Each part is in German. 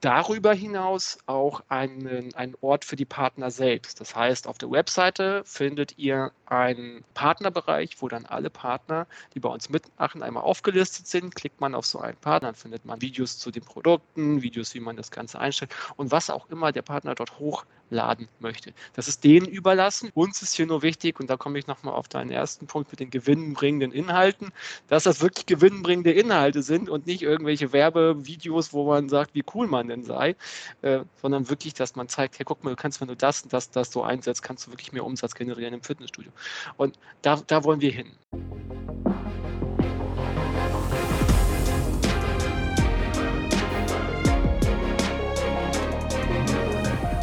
darüber hinaus auch einen, einen Ort für die Partner selbst. Das heißt, auf der Webseite findet ihr einen Partnerbereich, wo dann alle Partner, die bei uns mitmachen, einmal aufgelistet sind. Klickt man auf so einen Partner, dann findet man Videos zu den Produkten, Videos, wie man das Ganze einstellt und was auch immer der Partner dort hochladen möchte. Das ist denen überlassen. Uns ist hier nur wichtig, und da komme ich nochmal auf deinen ersten Punkt mit den gewinnbringenden Inhalten, dass das wirklich gewinnbringende Inhalte sind und nicht irgendwelche Werbevideos, wo man sagt, wie cool man denn sei, äh, sondern wirklich, dass man zeigt, hey, guck mal, du kannst, wenn du das und das, das so einsetzt, kannst du wirklich mehr Umsatz generieren im Fitnessstudio. Und da, da wollen wir hin.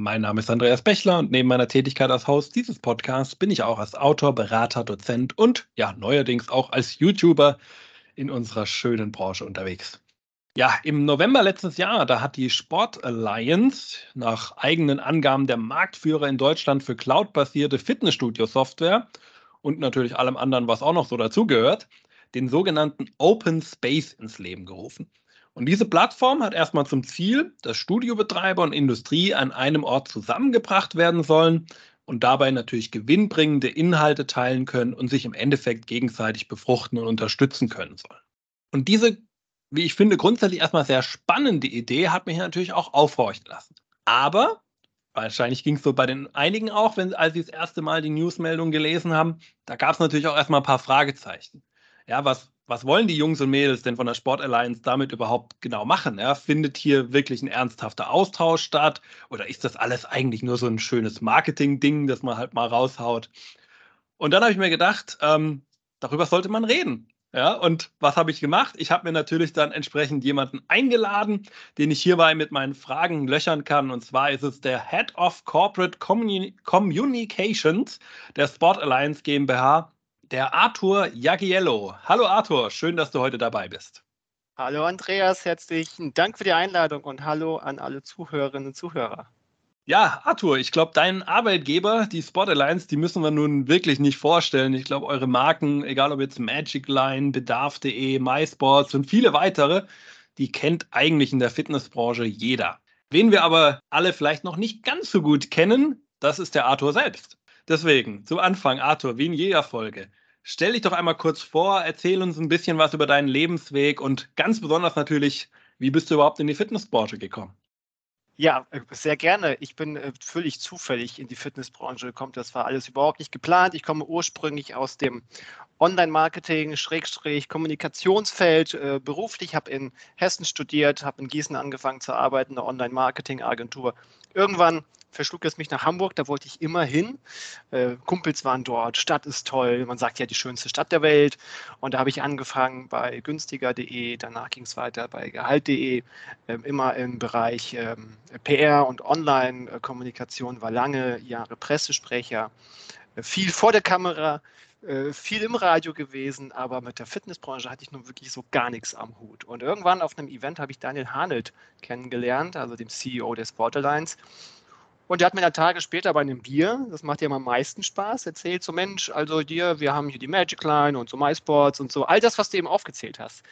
Mein Name ist Andreas Bechler und neben meiner Tätigkeit als Host dieses Podcasts bin ich auch als Autor, Berater, Dozent und ja, neuerdings auch als YouTuber in unserer schönen Branche unterwegs. Ja, im November letztes Jahr, da hat die Sport Alliance nach eigenen Angaben der Marktführer in Deutschland für cloudbasierte Fitnessstudio-Software und natürlich allem anderen, was auch noch so dazugehört, den sogenannten Open Space ins Leben gerufen. Und diese Plattform hat erstmal zum Ziel, dass Studiobetreiber und Industrie an einem Ort zusammengebracht werden sollen und dabei natürlich gewinnbringende Inhalte teilen können und sich im Endeffekt gegenseitig befruchten und unterstützen können sollen. Und diese, wie ich finde, grundsätzlich erstmal sehr spannende Idee hat mich natürlich auch aufhorchen lassen. Aber wahrscheinlich ging es so bei den einigen auch, wenn, als sie das erste Mal die Newsmeldung gelesen haben, da gab es natürlich auch erstmal ein paar Fragezeichen ja, was, was wollen die Jungs und Mädels denn von der Sport Alliance damit überhaupt genau machen? Ja? Findet hier wirklich ein ernsthafter Austausch statt? Oder ist das alles eigentlich nur so ein schönes Marketing-Ding, das man halt mal raushaut? Und dann habe ich mir gedacht, ähm, darüber sollte man reden. Ja, und was habe ich gemacht? Ich habe mir natürlich dann entsprechend jemanden eingeladen, den ich hierbei mit meinen Fragen löchern kann. Und zwar ist es der Head of Corporate Communi Communications der Sport Alliance GmbH, der Arthur Jagiello. Hallo Arthur, schön, dass du heute dabei bist. Hallo Andreas, herzlichen Dank für die Einladung und hallo an alle Zuhörerinnen und Zuhörer. Ja, Arthur, ich glaube, deinen Arbeitgeber, die Spot Alliance, die müssen wir nun wirklich nicht vorstellen. Ich glaube, eure Marken, egal ob jetzt Magic Line, Bedarf.de, MySports und viele weitere, die kennt eigentlich in der Fitnessbranche jeder. Wen wir aber alle vielleicht noch nicht ganz so gut kennen, das ist der Arthur selbst. Deswegen, zum Anfang, Arthur, wie in jeder Folge, Stell dich doch einmal kurz vor, erzähl uns ein bisschen was über deinen Lebensweg und ganz besonders natürlich, wie bist du überhaupt in die Fitnessbranche gekommen? Ja, äh, sehr gerne. Ich bin äh, völlig zufällig in die Fitnessbranche gekommen. Das war alles überhaupt nicht geplant. Ich komme ursprünglich aus dem Online-Marketing, Schrägstrich, Kommunikationsfeld äh, beruflich. habe in Hessen studiert, habe in Gießen angefangen zu arbeiten, eine Online-Marketing-Agentur. Irgendwann verschlug es mich nach Hamburg, da wollte ich immer hin. Äh, Kumpels waren dort, Stadt ist toll, man sagt ja die schönste Stadt der Welt. Und da habe ich angefangen bei günstiger.de, danach ging es weiter bei gehalt.de, äh, immer im Bereich äh, PR und Online-Kommunikation, war lange Jahre Pressesprecher, äh, viel vor der Kamera, äh, viel im Radio gewesen, aber mit der Fitnessbranche hatte ich nun wirklich so gar nichts am Hut. Und irgendwann auf einem Event habe ich Daniel Hanelt kennengelernt, also dem CEO der Sport Alliance. Und der hat mir dann Tage später bei einem Bier, das macht ja am meisten Spaß, erzählt so, Mensch, also dir, wir haben hier die Magic Line und so MySports und so, all das, was du eben aufgezählt hast.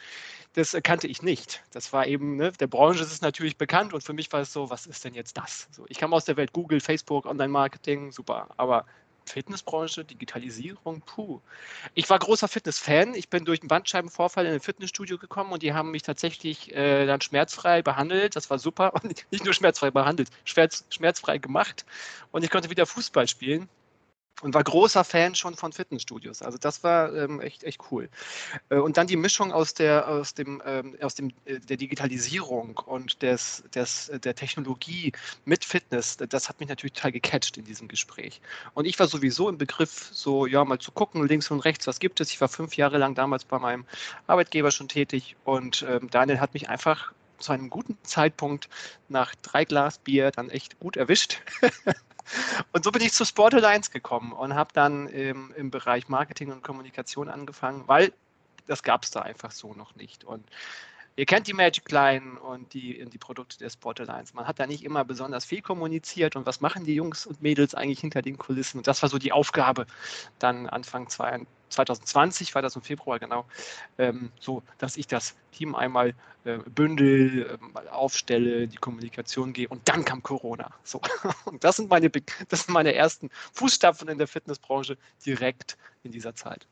Das kannte ich nicht. Das war eben, ne, der Branche ist es natürlich bekannt und für mich war es so, was ist denn jetzt das? So, ich kam aus der Welt Google, Facebook, Online-Marketing, super, aber Fitnessbranche, Digitalisierung, puh. Ich war großer Fitness-Fan. Ich bin durch einen Bandscheibenvorfall in ein Fitnessstudio gekommen und die haben mich tatsächlich äh, dann schmerzfrei behandelt. Das war super. Und nicht nur schmerzfrei behandelt, schmerz, schmerzfrei gemacht. Und ich konnte wieder Fußball spielen und war großer Fan schon von Fitnessstudios. Also das war ähm, echt, echt cool. Äh, und dann die Mischung aus der, aus dem, ähm, aus dem, äh, der Digitalisierung und des, des, der Technologie mit Fitness, das hat mich natürlich total gecatcht in diesem Gespräch. Und ich war sowieso im Begriff, so ja, mal zu gucken, links und rechts, was gibt es. Ich war fünf Jahre lang damals bei meinem Arbeitgeber schon tätig und ähm, Daniel hat mich einfach zu einem guten Zeitpunkt nach drei Glas Bier dann echt gut erwischt. und so bin ich zu Sport Alliance gekommen und habe dann im, im Bereich Marketing und Kommunikation angefangen, weil das gab es da einfach so noch nicht. Und Ihr kennt die Magic Line und die, die Produkte der Sport Alliance. Man hat da nicht immer besonders viel kommuniziert und was machen die Jungs und Mädels eigentlich hinter den Kulissen. Und das war so die Aufgabe dann Anfang 2020, war das im Februar genau, ähm, so dass ich das Team einmal äh, bündel, äh, aufstelle, die Kommunikation gehe und dann kam Corona. So. Und das sind meine, das sind meine ersten Fußstapfen in der Fitnessbranche direkt in dieser Zeit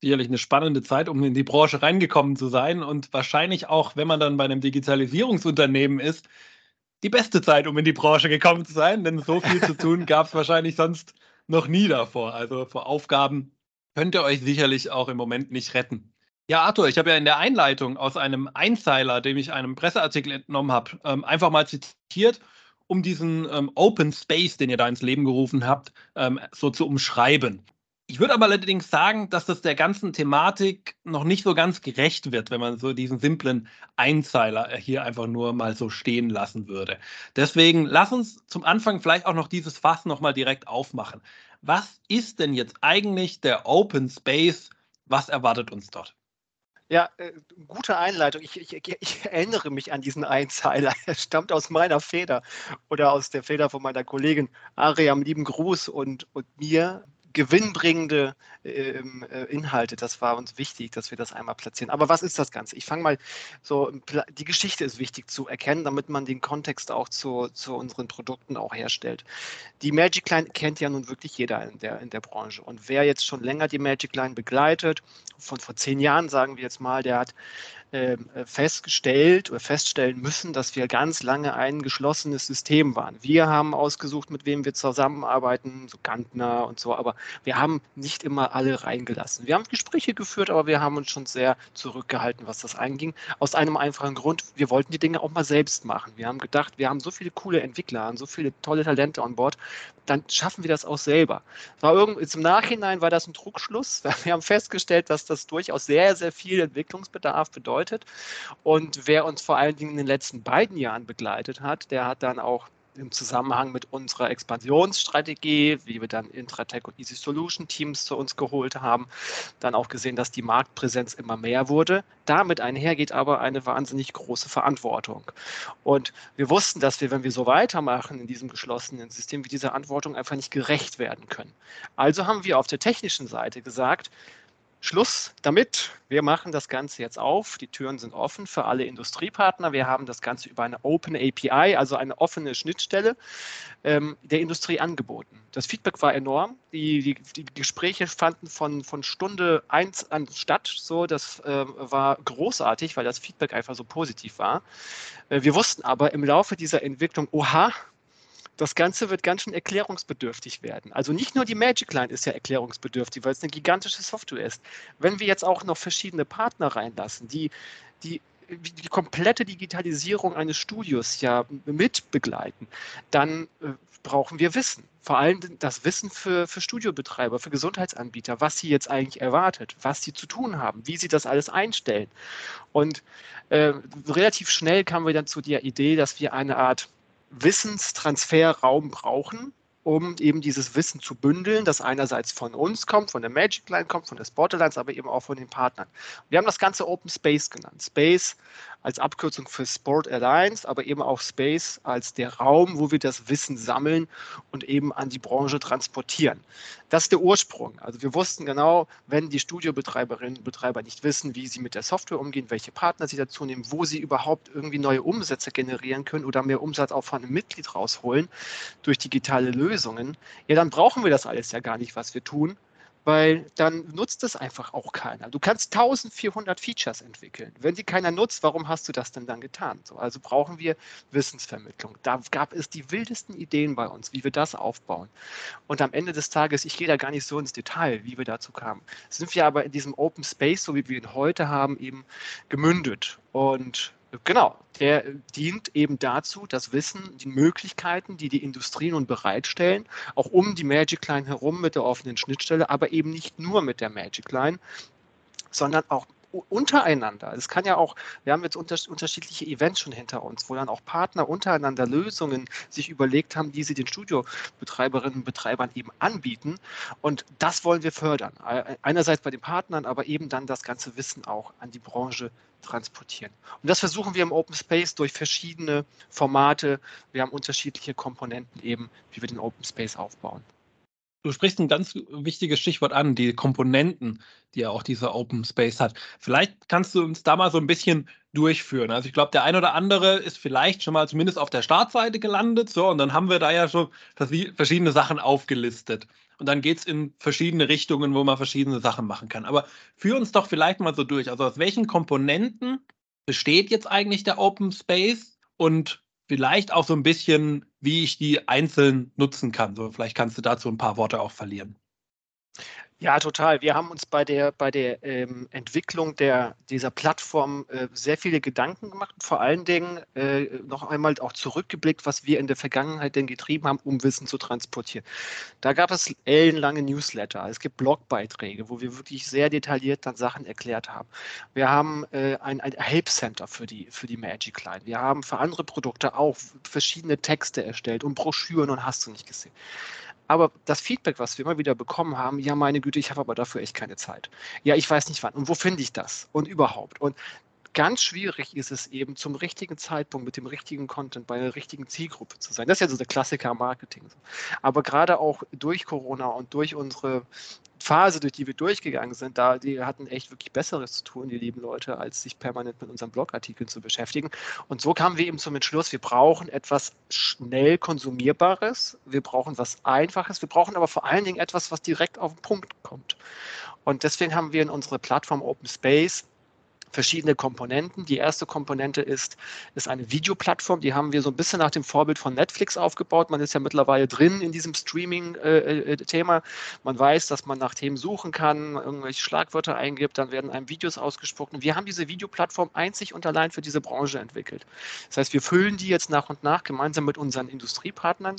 sicherlich eine spannende Zeit, um in die Branche reingekommen zu sein und wahrscheinlich auch, wenn man dann bei einem Digitalisierungsunternehmen ist, die beste Zeit, um in die Branche gekommen zu sein, denn so viel zu tun gab es wahrscheinlich sonst noch nie davor. Also vor Aufgaben könnt ihr euch sicherlich auch im Moment nicht retten. Ja, Arthur, ich habe ja in der Einleitung aus einem Einzeiler, den ich einem Presseartikel entnommen habe, ähm, einfach mal zitiert, um diesen ähm, Open Space, den ihr da ins Leben gerufen habt, ähm, so zu umschreiben. Ich würde aber allerdings sagen, dass das der ganzen Thematik noch nicht so ganz gerecht wird, wenn man so diesen simplen Einzeiler hier einfach nur mal so stehen lassen würde. Deswegen lass uns zum Anfang vielleicht auch noch dieses Fass nochmal direkt aufmachen. Was ist denn jetzt eigentlich der Open Space? Was erwartet uns dort? Ja, äh, gute Einleitung. Ich, ich, ich, erinnere mich an diesen Einzeiler. Er stammt aus meiner Feder oder aus der Feder von meiner Kollegin Ariam. Lieben Gruß und, und mir gewinnbringende ähm, äh, Inhalte. Das war uns wichtig, dass wir das einmal platzieren. Aber was ist das Ganze? Ich fange mal so, die Geschichte ist wichtig zu erkennen, damit man den Kontext auch zu, zu unseren Produkten auch herstellt. Die Magic Line kennt ja nun wirklich jeder in der, in der Branche. Und wer jetzt schon länger die Magic Line begleitet, von vor zehn Jahren sagen wir jetzt mal, der hat festgestellt oder feststellen müssen, dass wir ganz lange ein geschlossenes System waren. Wir haben ausgesucht, mit wem wir zusammenarbeiten, so Gantner und so, aber wir haben nicht immer alle reingelassen. Wir haben Gespräche geführt, aber wir haben uns schon sehr zurückgehalten, was das einging. Aus einem einfachen Grund, wir wollten die Dinge auch mal selbst machen. Wir haben gedacht, wir haben so viele coole Entwickler und so viele tolle Talente an Bord, dann schaffen wir das auch selber. War irgend, Im Nachhinein war das ein Druckschluss. Wir haben festgestellt, dass das durchaus sehr, sehr viel Entwicklungsbedarf bedeutet. Und wer uns vor allen Dingen in den letzten beiden Jahren begleitet hat, der hat dann auch im Zusammenhang mit unserer Expansionsstrategie, wie wir dann Intratech und Easy Solution Teams zu uns geholt haben, dann auch gesehen, dass die Marktpräsenz immer mehr wurde. Damit einhergeht aber eine wahnsinnig große Verantwortung. Und wir wussten, dass wir, wenn wir so weitermachen in diesem geschlossenen System, wie dieser Verantwortung einfach nicht gerecht werden können. Also haben wir auf der technischen Seite gesagt, Schluss damit. Wir machen das Ganze jetzt auf. Die Türen sind offen für alle Industriepartner. Wir haben das Ganze über eine Open API, also eine offene Schnittstelle ähm, der Industrie angeboten. Das Feedback war enorm. Die, die, die Gespräche fanden von, von Stunde 1 an statt. So, das äh, war großartig, weil das Feedback einfach so positiv war. Äh, wir wussten aber im Laufe dieser Entwicklung, oha, das Ganze wird ganz schön erklärungsbedürftig werden. Also nicht nur die Magic Line ist ja erklärungsbedürftig, weil es eine gigantische Software ist. Wenn wir jetzt auch noch verschiedene Partner reinlassen, die, die die komplette Digitalisierung eines Studios ja mit begleiten, dann äh, brauchen wir Wissen. Vor allem das Wissen für, für Studiobetreiber, für Gesundheitsanbieter, was sie jetzt eigentlich erwartet, was sie zu tun haben, wie sie das alles einstellen. Und äh, relativ schnell kamen wir dann zu der Idee, dass wir eine Art Wissenstransferraum brauchen, um eben dieses Wissen zu bündeln, das einerseits von uns kommt, von der Magic Line kommt, von der Alliance, aber eben auch von den Partnern. Wir haben das Ganze Open Space genannt. Space als Abkürzung für Sport Alliance, aber eben auch Space als der Raum, wo wir das Wissen sammeln und eben an die Branche transportieren. Das ist der Ursprung. Also wir wussten genau, wenn die Studiobetreiberinnen und Betreiber nicht wissen, wie sie mit der Software umgehen, welche Partner sie dazu nehmen, wo sie überhaupt irgendwie neue Umsätze generieren können oder mehr Umsatz auch von einem Mitglied rausholen durch digitale Lösungen, ja, dann brauchen wir das alles ja gar nicht, was wir tun, weil dann nutzt es einfach auch keiner. Du kannst 1400 Features entwickeln. Wenn sie keiner nutzt, warum hast du das denn dann getan? So, also brauchen wir Wissensvermittlung. Da gab es die wildesten Ideen bei uns, wie wir das aufbauen. Und am Ende des Tages, ich gehe da gar nicht so ins Detail, wie wir dazu kamen, sind wir aber in diesem Open Space, so wie wir ihn heute haben, eben gemündet. Und Genau, der dient eben dazu, das Wissen, die Möglichkeiten, die die Industrie nun bereitstellen, auch um die Magic Line herum mit der offenen Schnittstelle, aber eben nicht nur mit der Magic Line, sondern auch untereinander. Es kann ja auch, wir haben jetzt unter, unterschiedliche Events schon hinter uns, wo dann auch Partner untereinander Lösungen sich überlegt haben, die sie den Studiobetreiberinnen und Betreibern eben anbieten. Und das wollen wir fördern. Einerseits bei den Partnern, aber eben dann das ganze Wissen auch an die Branche transportieren. Und das versuchen wir im Open Space durch verschiedene Formate. Wir haben unterschiedliche Komponenten eben, wie wir den Open Space aufbauen. Du sprichst ein ganz wichtiges Stichwort an, die Komponenten, die ja auch dieser Open Space hat. Vielleicht kannst du uns da mal so ein bisschen durchführen. Also ich glaube, der ein oder andere ist vielleicht schon mal zumindest auf der Startseite gelandet, so, und dann haben wir da ja schon verschiedene Sachen aufgelistet. Und dann geht es in verschiedene Richtungen, wo man verschiedene Sachen machen kann. Aber führ uns doch vielleicht mal so durch. Also aus welchen Komponenten besteht jetzt eigentlich der Open Space und vielleicht auch so ein bisschen, wie ich die einzeln nutzen kann. So, vielleicht kannst du dazu ein paar Worte auch verlieren. Ja, total. Wir haben uns bei der, bei der ähm, Entwicklung der, dieser Plattform äh, sehr viele Gedanken gemacht. Vor allen Dingen äh, noch einmal auch zurückgeblickt, was wir in der Vergangenheit denn getrieben haben, um Wissen zu transportieren. Da gab es ellenlange Newsletter. Es gibt Blogbeiträge, wo wir wirklich sehr detailliert dann Sachen erklärt haben. Wir haben äh, ein, ein Help Center für die, für die Magic Line. Wir haben für andere Produkte auch verschiedene Texte erstellt und Broschüren und hast du nicht gesehen. Aber das Feedback, was wir immer wieder bekommen haben, ja, meine Güte, ich habe aber dafür echt keine Zeit. Ja, ich weiß nicht wann. Und wo finde ich das? Und überhaupt. Und ganz schwierig ist es eben, zum richtigen Zeitpunkt mit dem richtigen Content bei der richtigen Zielgruppe zu sein. Das ist ja so der Klassiker Marketing. Aber gerade auch durch Corona und durch unsere Phase, durch die wir durchgegangen sind, da die hatten echt wirklich Besseres zu tun, die lieben Leute, als sich permanent mit unseren Blogartikeln zu beschäftigen. Und so kamen wir eben zum Entschluss, wir brauchen etwas schnell konsumierbares, wir brauchen was Einfaches, wir brauchen aber vor allen Dingen etwas, was direkt auf den Punkt kommt. Und deswegen haben wir in unserer Plattform Open Space verschiedene Komponenten. Die erste Komponente ist, ist eine Videoplattform. Die haben wir so ein bisschen nach dem Vorbild von Netflix aufgebaut. Man ist ja mittlerweile drin in diesem Streaming-Thema. Äh, man weiß, dass man nach Themen suchen kann, irgendwelche Schlagwörter eingibt, dann werden einem Videos ausgesprochen. Wir haben diese Videoplattform einzig und allein für diese Branche entwickelt. Das heißt, wir füllen die jetzt nach und nach gemeinsam mit unseren Industriepartnern,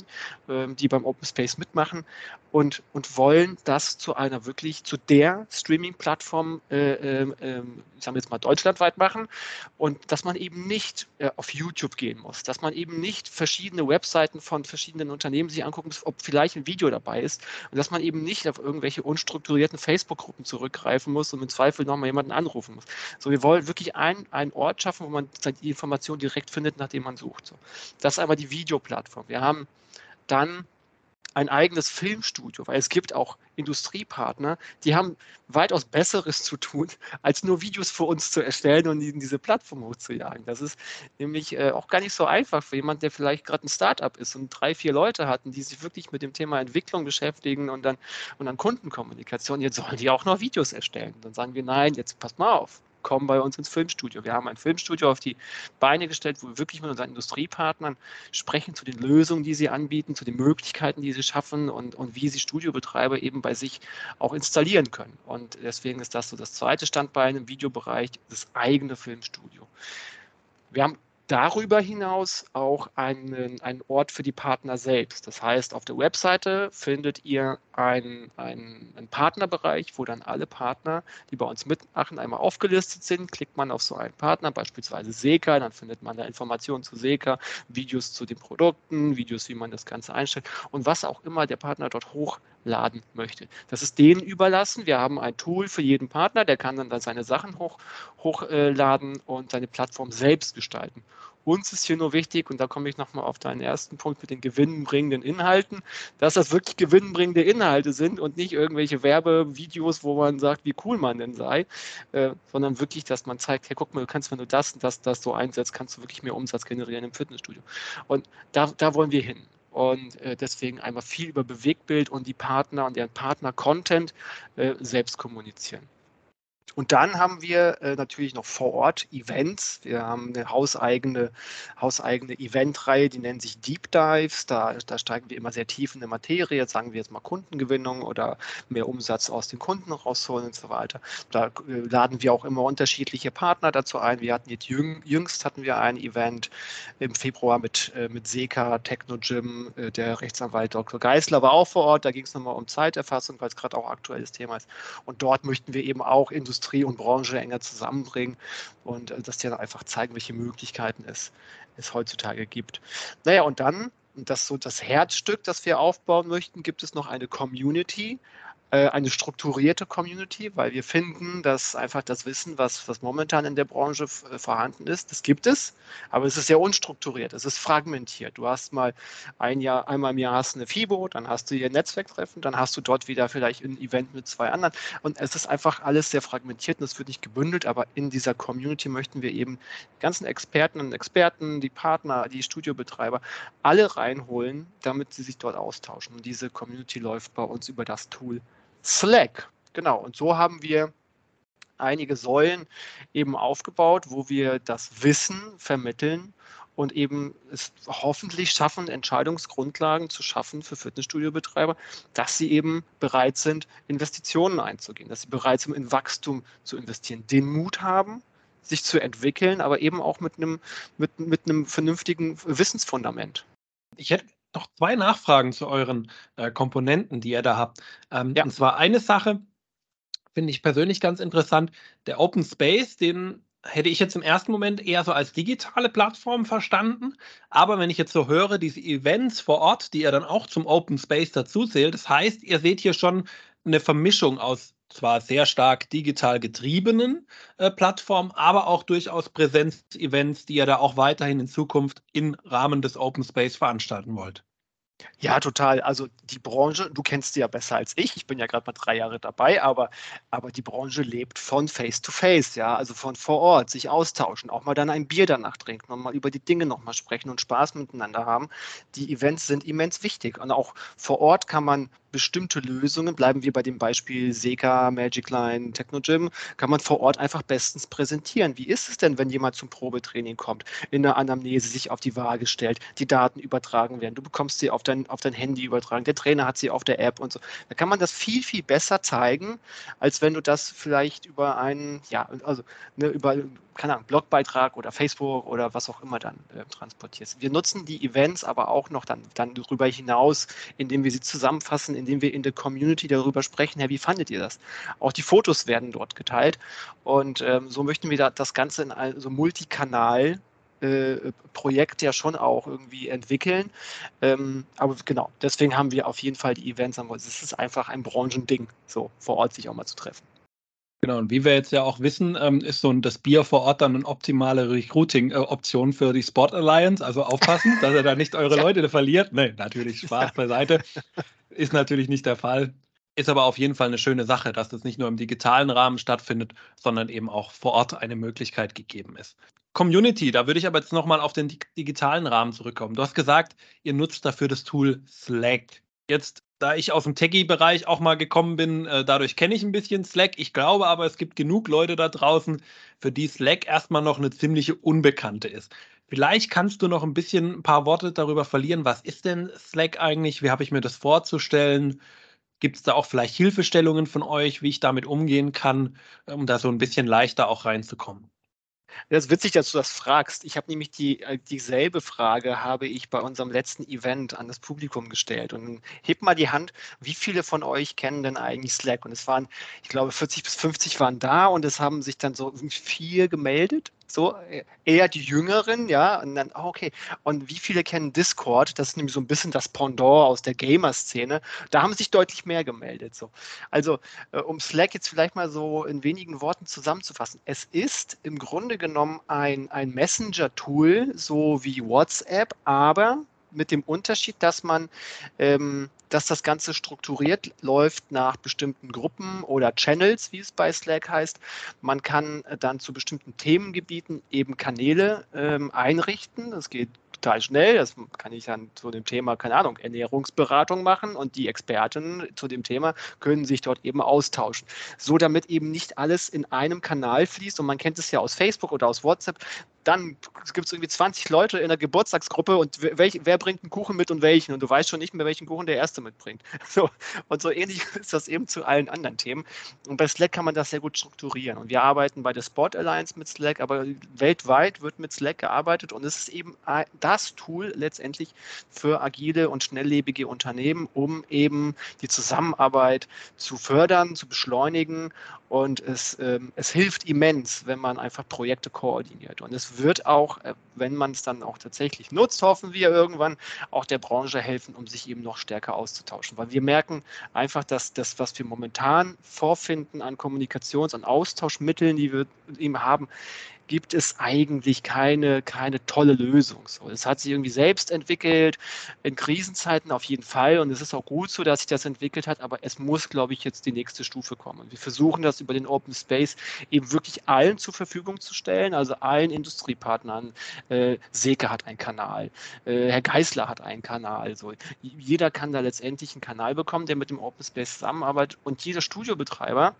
ähm, die beim Open Space mitmachen und, und wollen das zu einer wirklich, zu der Streaming-Plattform, äh, äh, ich sage jetzt mal deutschlandweit machen und dass man eben nicht äh, auf YouTube gehen muss, dass man eben nicht verschiedene Webseiten von verschiedenen Unternehmen sich angucken muss, ob vielleicht ein Video dabei ist und dass man eben nicht auf irgendwelche unstrukturierten Facebook-Gruppen zurückgreifen muss und im Zweifel nochmal jemanden anrufen muss. So, wir wollen wirklich ein, einen Ort schaffen, wo man die Information direkt findet, nachdem man sucht. So. Das ist einmal die Videoplattform. Wir haben dann ein eigenes Filmstudio, weil es gibt auch Industriepartner, die haben weitaus Besseres zu tun, als nur Videos für uns zu erstellen und in diese Plattform hochzujagen. Das ist nämlich äh, auch gar nicht so einfach für jemanden, der vielleicht gerade ein Startup ist und drei, vier Leute hatten, die sich wirklich mit dem Thema Entwicklung beschäftigen und dann, und dann Kundenkommunikation. Jetzt sollen die auch noch Videos erstellen. Dann sagen wir, nein, jetzt passt mal auf kommen bei uns ins Filmstudio. Wir haben ein Filmstudio auf die Beine gestellt, wo wir wirklich mit unseren Industriepartnern sprechen zu den Lösungen, die sie anbieten, zu den Möglichkeiten, die sie schaffen und, und wie sie Studiobetreiber eben bei sich auch installieren können. Und deswegen ist das so das zweite Standbein im Videobereich, das eigene Filmstudio. Wir haben darüber hinaus auch einen, einen Ort für die Partner selbst. Das heißt, auf der Webseite findet ihr einen, einen, einen Partnerbereich, wo dann alle Partner, die bei uns mitmachen, einmal aufgelistet sind. Klickt man auf so einen Partner, beispielsweise Seka, dann findet man da Informationen zu Seka, Videos zu den Produkten, Videos, wie man das Ganze einstellt und was auch immer der Partner dort hochladen möchte. Das ist denen überlassen. Wir haben ein Tool für jeden Partner, der kann dann, dann seine Sachen hoch, hochladen und seine Plattform selbst gestalten. Uns ist hier nur wichtig, und da komme ich nochmal auf deinen ersten Punkt mit den gewinnbringenden Inhalten, dass das wirklich gewinnbringende Inhalte sind und nicht irgendwelche Werbevideos, wo man sagt, wie cool man denn sei, äh, sondern wirklich, dass man zeigt, hey, guck mal, du kannst, wenn du das und das, das so einsetzt, kannst du wirklich mehr Umsatz generieren im Fitnessstudio. Und da, da wollen wir hin. Und äh, deswegen einmal viel über Bewegtbild und die Partner und deren Partner-Content äh, selbst kommunizieren. Und dann haben wir äh, natürlich noch vor Ort Events. Wir haben eine hauseigene, hauseigene Eventreihe, die nennt sich Deep Dives. Da, da steigen wir immer sehr tief in die Materie, sagen wir jetzt mal Kundengewinnung oder mehr Umsatz aus den Kunden rausholen und so weiter. Da äh, laden wir auch immer unterschiedliche Partner dazu ein. Wir hatten jetzt jüng, jüngst hatten wir ein Event im Februar mit, äh, mit Seka, Techno Gym, äh, der Rechtsanwalt Dr. Geisler war auch vor Ort. Da ging es nochmal um Zeiterfassung, weil es gerade auch aktuelles Thema ist. Und dort möchten wir eben auch Industrie Industrie und Branche enger zusammenbringen und äh, dass die dann einfach zeigen, welche Möglichkeiten es, es heutzutage gibt. Naja, und dann, das so das Herzstück, das wir aufbauen möchten, gibt es noch eine Community, eine strukturierte Community, weil wir finden, dass einfach das Wissen, was, was momentan in der Branche äh, vorhanden ist, das gibt es, aber es ist sehr unstrukturiert, es ist fragmentiert. Du hast mal ein Jahr, einmal im Jahr hast eine FIBO, dann hast du hier ein Netzwerktreffen, dann hast du dort wieder vielleicht ein Event mit zwei anderen und es ist einfach alles sehr fragmentiert und es wird nicht gebündelt, aber in dieser Community möchten wir eben die ganzen Experten und Experten, die Partner, die Studiobetreiber, alle reinholen, damit sie sich dort austauschen. Und diese Community läuft bei uns über das Tool Slack. Genau, und so haben wir einige Säulen eben aufgebaut, wo wir das Wissen vermitteln und eben es hoffentlich schaffen, Entscheidungsgrundlagen zu schaffen für Fitnessstudiobetreiber, dass sie eben bereit sind, Investitionen einzugehen, dass sie bereit sind, in Wachstum zu investieren, den Mut haben, sich zu entwickeln, aber eben auch mit einem, mit, mit einem vernünftigen Wissensfundament. Ich hätte noch zwei Nachfragen zu euren äh, Komponenten, die ihr da habt. Ähm, ja. Und zwar eine Sache, finde ich persönlich ganz interessant. Der Open Space, den hätte ich jetzt im ersten Moment eher so als digitale Plattform verstanden. Aber wenn ich jetzt so höre, diese Events vor Ort, die ihr dann auch zum Open Space dazu zählt, das heißt, ihr seht hier schon eine Vermischung aus zwar sehr stark digital getriebenen äh, Plattformen, aber auch durchaus Präsenzevents, die ihr da auch weiterhin in Zukunft im Rahmen des Open Space veranstalten wollt. Ja, total. Also die Branche, du kennst sie ja besser als ich. Ich bin ja gerade mal drei Jahre dabei, aber, aber die Branche lebt von Face-to-Face, ja, also von vor Ort, sich austauschen, auch mal dann ein Bier danach trinken und mal über die Dinge nochmal sprechen und Spaß miteinander haben. Die Events sind immens wichtig. Und auch vor Ort kann man bestimmte Lösungen, bleiben wir bei dem Beispiel Seka, Magic Line, Technogym, kann man vor Ort einfach bestens präsentieren. Wie ist es denn, wenn jemand zum Probetraining kommt, in der Anamnese sich auf die Waage stellt, die Daten übertragen werden, du bekommst sie auf dein, auf dein Handy übertragen, der Trainer hat sie auf der App und so. Da kann man das viel, viel besser zeigen, als wenn du das vielleicht über einen, ja, also ne, über keine Ahnung, Blogbeitrag oder Facebook oder was auch immer dann äh, transportierst. Wir nutzen die Events aber auch noch dann, dann darüber hinaus, indem wir sie zusammenfassen, indem wir in der Community darüber sprechen, hey, wie fandet ihr das? Auch die Fotos werden dort geteilt und ähm, so möchten wir da das Ganze in so Multikanal äh, Projekt ja schon auch irgendwie entwickeln. Ähm, aber genau, deswegen haben wir auf jeden Fall die Events. Es ist einfach ein Branchending, so vor Ort sich auch mal zu treffen. Genau, und wie wir jetzt ja auch wissen, ähm, ist so ein, das Bier vor Ort dann eine optimale Recruiting-Option für die Sport Alliance. Also aufpassen, dass ihr da nicht eure ja. Leute verliert. Nee, natürlich Spaß beiseite. Ist natürlich nicht der Fall. Ist aber auf jeden Fall eine schöne Sache, dass das nicht nur im digitalen Rahmen stattfindet, sondern eben auch vor Ort eine Möglichkeit gegeben ist. Community, da würde ich aber jetzt nochmal auf den digitalen Rahmen zurückkommen. Du hast gesagt, ihr nutzt dafür das Tool Slack. Jetzt da ich aus dem Techie-Bereich auch mal gekommen bin, äh, dadurch kenne ich ein bisschen Slack. Ich glaube aber, es gibt genug Leute da draußen, für die Slack erstmal noch eine ziemliche Unbekannte ist. Vielleicht kannst du noch ein bisschen ein paar Worte darüber verlieren. Was ist denn Slack eigentlich? Wie habe ich mir das vorzustellen? Gibt es da auch vielleicht Hilfestellungen von euch, wie ich damit umgehen kann, um da so ein bisschen leichter auch reinzukommen? Das ist witzig, dass du das fragst. Ich habe nämlich die, äh, dieselbe Frage habe ich bei unserem letzten Event an das Publikum gestellt. Und heb mal die Hand, wie viele von euch kennen denn eigentlich Slack? Und es waren, ich glaube, 40 bis 50 waren da und es haben sich dann so vier gemeldet so äh, eher die Jüngeren, ja, und dann, oh, okay. Und wie viele kennen Discord? Das ist nämlich so ein bisschen das Pendant aus der Gamer-Szene. Da haben sich deutlich mehr gemeldet. So. Also, äh, um Slack jetzt vielleicht mal so in wenigen Worten zusammenzufassen. Es ist im Grunde genommen ein, ein Messenger-Tool, so wie WhatsApp, aber mit dem Unterschied, dass man, ähm, dass das Ganze strukturiert läuft nach bestimmten Gruppen oder Channels, wie es bei Slack heißt. Man kann äh, dann zu bestimmten Themengebieten eben Kanäle ähm, einrichten. Das geht total schnell. Das kann ich dann zu dem Thema, keine Ahnung, Ernährungsberatung machen und die Experten zu dem Thema können sich dort eben austauschen. So damit eben nicht alles in einem Kanal fließt und man kennt es ja aus Facebook oder aus WhatsApp, dann gibt es irgendwie 20 Leute in der Geburtstagsgruppe und welch, wer bringt einen Kuchen mit und welchen und du weißt schon nicht mehr, welchen Kuchen der Erste mitbringt. So, und so ähnlich ist das eben zu allen anderen Themen. Und bei Slack kann man das sehr gut strukturieren. Und wir arbeiten bei der Sport Alliance mit Slack, aber weltweit wird mit Slack gearbeitet und es ist eben das Tool letztendlich für agile und schnelllebige Unternehmen, um eben die Zusammenarbeit zu fördern, zu beschleunigen Und es, ähm, es hilft immens, wenn man einfach Projekte koordiniert. Und es wird auch, äh, wenn man es dann auch tatsächlich nutzt, hoffen wir irgendwann, auch der Branche helfen, um sich eben noch stärker auszutauschen. Weil wir merken einfach, dass das, was wir momentan vorfinden an Kommunikations- und Austauschmitteln, die wir eben haben, gibt es eigentlich keine, keine tolle Lösung. So, es hat sich irgendwie selbst entwickelt, in Krisenzeiten auf jeden Fall. Und es ist auch gut so, dass sich das entwickelt hat, aber es muss, glaube ich, jetzt die nächste Stufe kommen. Und wir versuchen das über den Open Space eben wirklich allen zur Verfügung zu stellen, also allen Industriepartnern. Äh, Seke hat einen Kanal, äh, Herr Geißler hat einen Kanal. Also jeder kann da letztendlich einen Kanal bekommen, der mit dem Open Space zusammenarbeitet und jeder Studiobetreiber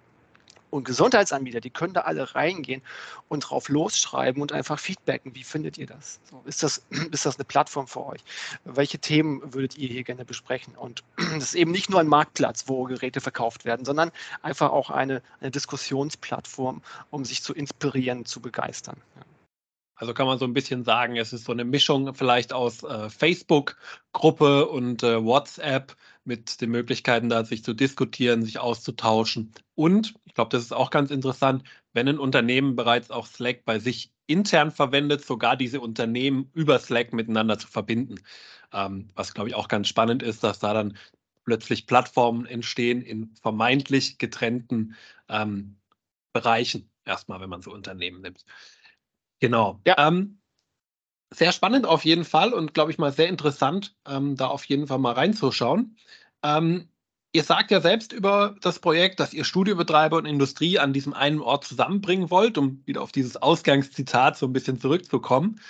und Gesundheitsanbieter, die können da alle reingehen und drauf losschreiben und einfach feedbacken. Wie findet ihr das? So, ist, das ist das eine Plattform für euch? Welche Themen würdet ihr hier gerne besprechen? Und das ist eben nicht nur ein Marktplatz, wo Geräte verkauft werden, sondern einfach auch eine, eine Diskussionsplattform, um sich zu inspirieren, zu begeistern. Also kann man so ein bisschen sagen, es ist so eine Mischung vielleicht aus äh, Facebook-Gruppe und äh, WhatsApp mit den Möglichkeiten, da sich zu diskutieren, sich auszutauschen. Und ich glaube, das ist auch ganz interessant, wenn ein Unternehmen bereits auch Slack bei sich intern verwendet, sogar diese Unternehmen über Slack miteinander zu verbinden. Ähm, was, glaube ich, auch ganz spannend ist, dass da dann plötzlich Plattformen entstehen in vermeintlich getrennten ähm, Bereichen, erstmal, wenn man so Unternehmen nimmt. Genau. Ja. Ähm, sehr spannend auf jeden Fall und glaube ich mal sehr interessant, ähm, da auf jeden Fall mal reinzuschauen. Ähm, ihr sagt ja selbst über das Projekt, dass ihr Studiobetreiber und Industrie an diesem einen Ort zusammenbringen wollt, um wieder auf dieses Ausgangszitat so ein bisschen zurückzukommen.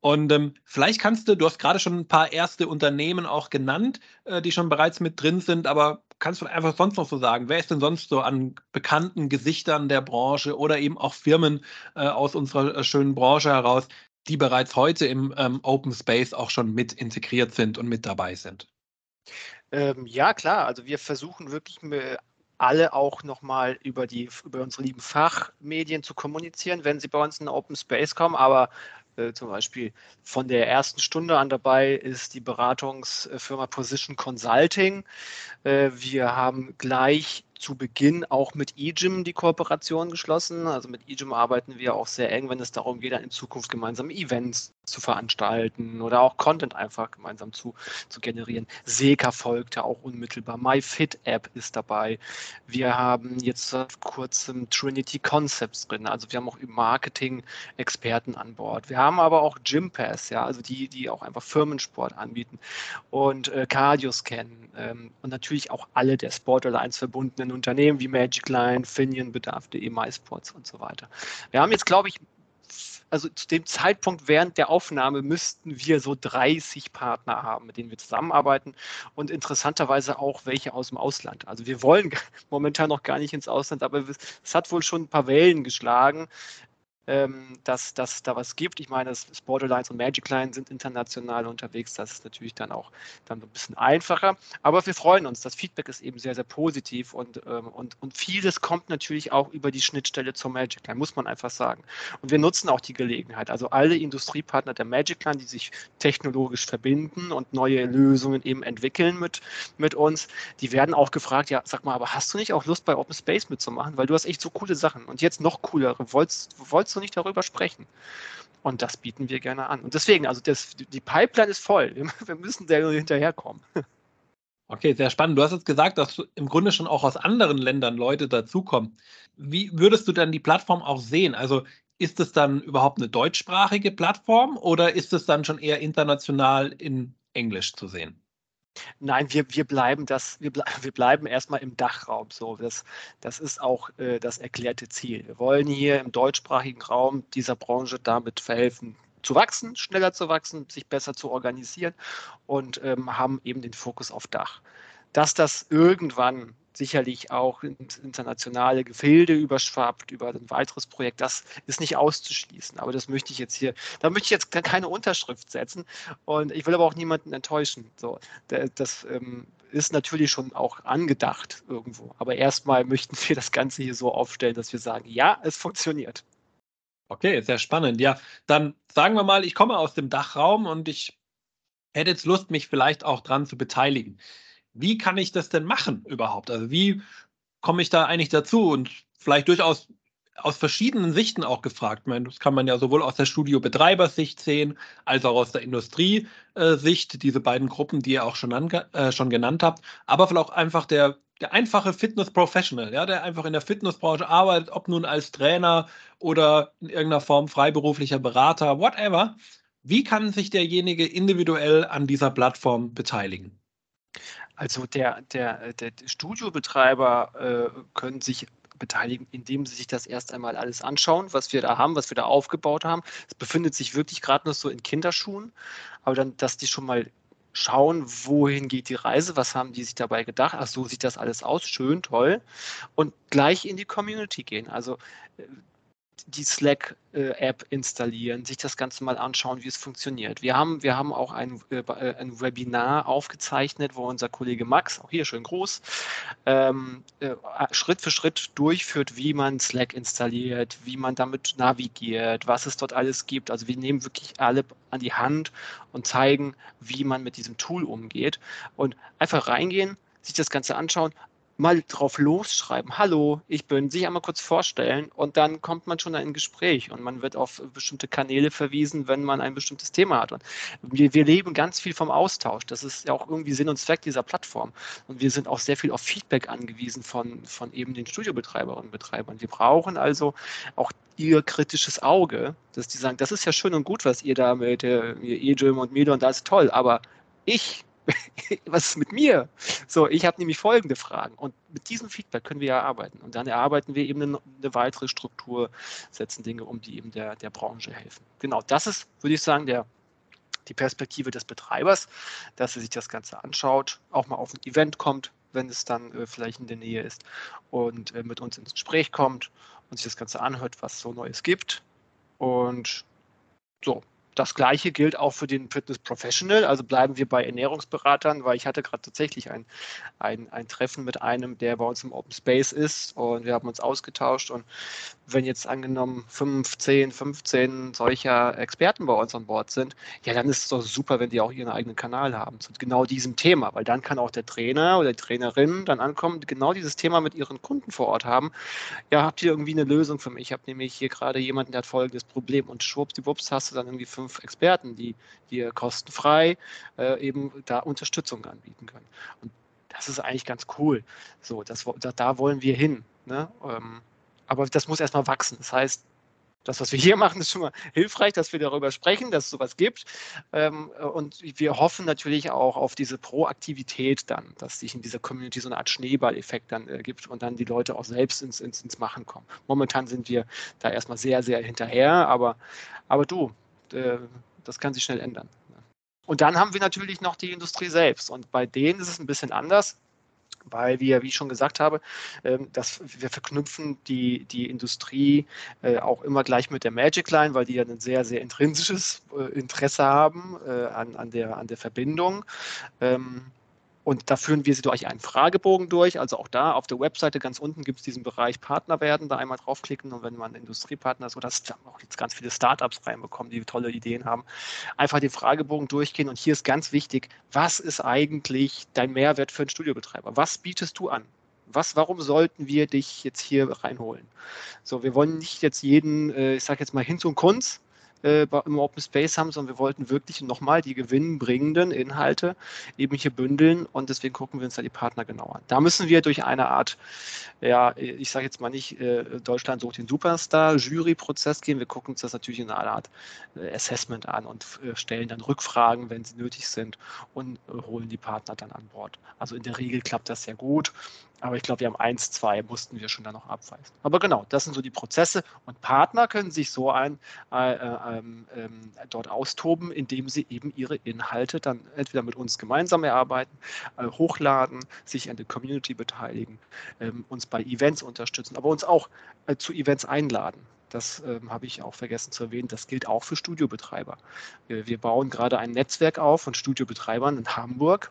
Und ähm, vielleicht kannst du, du hast gerade schon ein paar erste Unternehmen auch genannt, äh, die schon bereits mit drin sind, aber kannst du einfach sonst noch so sagen, wer ist denn sonst so an bekannten Gesichtern der Branche oder eben auch Firmen äh, aus unserer äh, schönen Branche heraus, die bereits heute im ähm, Open Space auch schon mit integriert sind und mit dabei sind? Ähm, ja, klar. Also wir versuchen wirklich alle auch nochmal über die über unsere lieben Fachmedien zu kommunizieren, wenn sie bei uns in Open Space kommen. Aber äh, zum Beispiel von der ersten Stunde an dabei ist die Beratungsfirma Position Consulting. Äh, wir haben gleich zu Beginn auch mit eGym die Kooperation geschlossen. Also mit eGym arbeiten wir auch sehr eng, wenn es darum geht, dann in Zukunft gemeinsam Events zu veranstalten oder auch Content einfach gemeinsam zu, zu generieren. Seka folgte auch unmittelbar. MyFit-App ist dabei. Wir haben jetzt seit kurzem Trinity Concepts drin. Also wir haben auch Marketing-Experten an Bord. Wir haben aber auch Gympass, ja, also die, die auch einfach Firmensport anbieten und äh, Cardioscan ähm, und natürlich auch alle der Sport Alliance verbundenen Unternehmen wie Magic Line, Finion, Bedarf.de, MySports und so weiter. Wir haben jetzt, glaube ich, also zu dem Zeitpunkt während der Aufnahme müssten wir so 30 Partner haben, mit denen wir zusammenarbeiten und interessanterweise auch welche aus dem Ausland. Also wir wollen momentan noch gar nicht ins Ausland, aber es hat wohl schon ein paar Wellen geschlagen, ähm, dass, dass da was gibt. Ich meine, Sport Alliance und Magic Line sind international unterwegs. Das ist natürlich dann auch dann ein bisschen einfacher. Aber wir freuen uns. Das Feedback ist eben sehr, sehr positiv und, ähm, und, und vieles kommt natürlich auch über die Schnittstelle zur Magic Line, muss man einfach sagen. Und wir nutzen auch die Gelegenheit. Also alle Industriepartner der Magic Line, die sich technologisch verbinden und neue Lösungen eben entwickeln mit, mit uns, die werden auch gefragt, ja, sag mal, aber hast du nicht auch Lust bei Open Space mitzumachen? Weil du hast echt so coole Sachen und jetzt noch coolere. Wolltest, wolltest du nicht darüber sprechen. Und das bieten wir gerne an. Und deswegen, also das, die Pipeline ist voll. Wir müssen da hinterherkommen. Okay, sehr spannend. Du hast jetzt gesagt, dass im Grunde schon auch aus anderen Ländern Leute dazukommen. Wie würdest du dann die Plattform auch sehen? Also ist es dann überhaupt eine deutschsprachige Plattform oder ist es dann schon eher international in Englisch zu sehen? Nein, wir, wir bleiben das, wir, ble wir bleiben erstmal im Dachraum. So, das, das ist auch äh, das erklärte Ziel. Wir wollen hier im deutschsprachigen Raum dieser Branche damit verhelfen, zu wachsen, schneller zu wachsen, sich besser zu organisieren und ähm, haben eben den Fokus auf Dach. Dass das irgendwann sicherlich auch ins internationale Gefilde überschwappt über ein weiteres Projekt. Das ist nicht auszuschließen. Aber das möchte ich jetzt hier, da möchte ich jetzt keine Unterschrift setzen. Und ich will aber auch niemanden enttäuschen. So, das ähm, ist natürlich schon auch angedacht irgendwo. Aber erstmal möchten wir das Ganze hier so aufstellen, dass wir sagen, ja, es funktioniert. Okay, sehr spannend. Ja, dann sagen wir mal, ich komme aus dem Dachraum und ich hätte jetzt Lust, mich vielleicht auch dran zu beteiligen wie kann ich das denn machen überhaupt? Also wie komme ich da eigentlich dazu und vielleicht durchaus aus verschiedenen Sichten auch gefragt. Ich meine, das kann man ja sowohl aus der Studiobetreibersicht sehen, als auch aus der Industriesicht, diese beiden Gruppen, die ihr auch schon, äh, schon genannt habt, aber vielleicht auch einfach der, der einfache Fitness-Professional, ja, der einfach in der Fitnessbranche arbeitet, ob nun als Trainer oder in irgendeiner Form freiberuflicher Berater, whatever. Wie kann sich derjenige individuell an dieser Plattform beteiligen? Also der, der, der Studiobetreiber äh, können sich beteiligen, indem sie sich das erst einmal alles anschauen, was wir da haben, was wir da aufgebaut haben. Es befindet sich wirklich gerade noch so in Kinderschuhen, aber dann, dass die schon mal schauen, wohin geht die Reise, was haben die sich dabei gedacht, ach so sieht das alles aus, schön, toll und gleich in die Community gehen. Also äh, die Slack-App installieren, sich das Ganze mal anschauen, wie es funktioniert. Wir haben, wir haben auch ein, äh, ein Webinar aufgezeichnet, wo unser Kollege Max, auch hier schön groß, ähm, äh, Schritt für Schritt durchführt, wie man Slack installiert, wie man damit navigiert, was es dort alles gibt. Also wir nehmen wirklich alle an die Hand und zeigen, wie man mit diesem Tool umgeht und einfach reingehen, sich das Ganze anschauen, mal drauf losschreiben, hallo, ich bin, sich einmal kurz vorstellen und dann kommt man schon in ein Gespräch und man wird auf bestimmte Kanäle verwiesen, wenn man ein bestimmtes Thema hat. Und wir, wir leben ganz viel vom Austausch. Das ist ja auch irgendwie Sinn und Zweck dieser Plattform. Und wir sind auch sehr viel auf Feedback angewiesen von, von eben den Studiobetreiberinnen und Betreibern. Wir brauchen also auch ihr kritisches Auge, dass die sagen, das ist ja schön und gut, was ihr da mit äh, E-Gym und Medo und das ist toll, aber ich was ist mit mir? So, ich habe nämlich folgende Fragen. Und mit diesem Feedback können wir ja arbeiten. Und dann erarbeiten wir eben eine, eine, weitere Struktur, setzen Dinge um, die eben der, der Branche helfen. Genau, das ist, würde ich sagen, der, die Perspektive des Betreibers, dass er sich das Ganze anschaut, auch mal auf ein Event kommt, wenn es dann äh, vielleicht in der Nähe ist und äh, mit uns ins Gespräch kommt und sich das Ganze anhört, was so Neues gibt. Und so, das gleiche gilt auch für den Fitness Professional. Also bleiben wir bei Ernährungsberatern, weil ich hatte gerade tatsächlich ein, ein, ein Treffen mit einem, der bei uns im Open Space ist und wir haben uns ausgetauscht. Und wenn jetzt angenommen 15, 15 solcher Experten bei uns an Bord sind, ja, dann ist es doch super, wenn die auch ihren eigenen Kanal haben zu genau diesem Thema, weil dann kann auch der Trainer oder die Trainerin dann ankommen, genau dieses Thema mit ihren Kunden vor Ort haben. Ja, habt ihr irgendwie eine Lösung für mich? Ich habe nämlich hier gerade jemanden, der hat folgendes Problem und schwuppdiwupps hast du dann irgendwie fünf Experten, die dir kostenfrei äh, eben da Unterstützung anbieten können. Und das ist eigentlich ganz cool. So, das, da, da wollen wir hin. Ne? Ähm, aber das muss erstmal wachsen. Das heißt, das, was wir hier machen, ist schon mal hilfreich, dass wir darüber sprechen, dass es sowas gibt. Ähm, und wir hoffen natürlich auch auf diese Proaktivität dann, dass sich in dieser Community so eine Art Schneeballeffekt dann äh, gibt und dann die Leute auch selbst ins, ins, ins Machen kommen. Momentan sind wir da erstmal sehr, sehr hinterher, aber, aber du, das kann sich schnell ändern. Und dann haben wir natürlich noch die Industrie selbst. Und bei denen ist es ein bisschen anders weil wir, wie ich schon gesagt habe, ähm, dass wir verknüpfen die, die Industrie äh, auch immer gleich mit der Magic Line, weil die ja ein sehr, sehr intrinsisches äh, Interesse haben an, an, der, an der Verbindung. Ähm, und da führen wir sie durch einen Fragebogen durch. Also auch da auf der Webseite ganz unten gibt es diesen Bereich Partner werden. Da einmal draufklicken und wenn man Industriepartner ist oder auch jetzt ganz viele Startups reinbekommen, die tolle Ideen haben, einfach den Fragebogen durchgehen. Und hier ist ganz wichtig, was ist eigentlich dein Mehrwert für einen Studiobetreiber? Was bietest du an? Was, warum sollten wir dich jetzt hier reinholen? So, wir wollen nicht jetzt jeden, äh, ich sage jetzt mal, Hinz und Kunz, äh, im Open Space haben, sondern wir wollten wirklich nochmal die gewinnbringenden Inhalte eben hier bündeln und deswegen gucken wir uns da die Partner genau an. Da müssen wir durch eine Art, ja, ich sage jetzt mal nicht, äh, Deutschland sucht den Superstar, Juryprozess gehen. Wir gucken uns das natürlich in einer Art äh, Assessment an und äh, stellen dann Rückfragen, wenn sie nötig sind und äh, holen die Partner dann an Bord. Also in der Regel klappt das sehr gut. Aber ich glaube, wir haben eins, zwei mussten wir schon da noch abweisen. Aber genau, das sind so die Prozesse. Und Partner können sich so ein, äh, ähm, ähm, dort austoben, indem sie eben ihre Inhalte dann entweder mit uns gemeinsam erarbeiten, äh, hochladen, sich an der Community beteiligen, ähm, uns bei Events unterstützen, aber uns auch äh, zu Events einladen. Das ähm, habe ich auch vergessen zu erwähnen. Das gilt auch für Studiobetreiber. Wir, wir bauen gerade ein Netzwerk auf von Studiobetreibern in Hamburg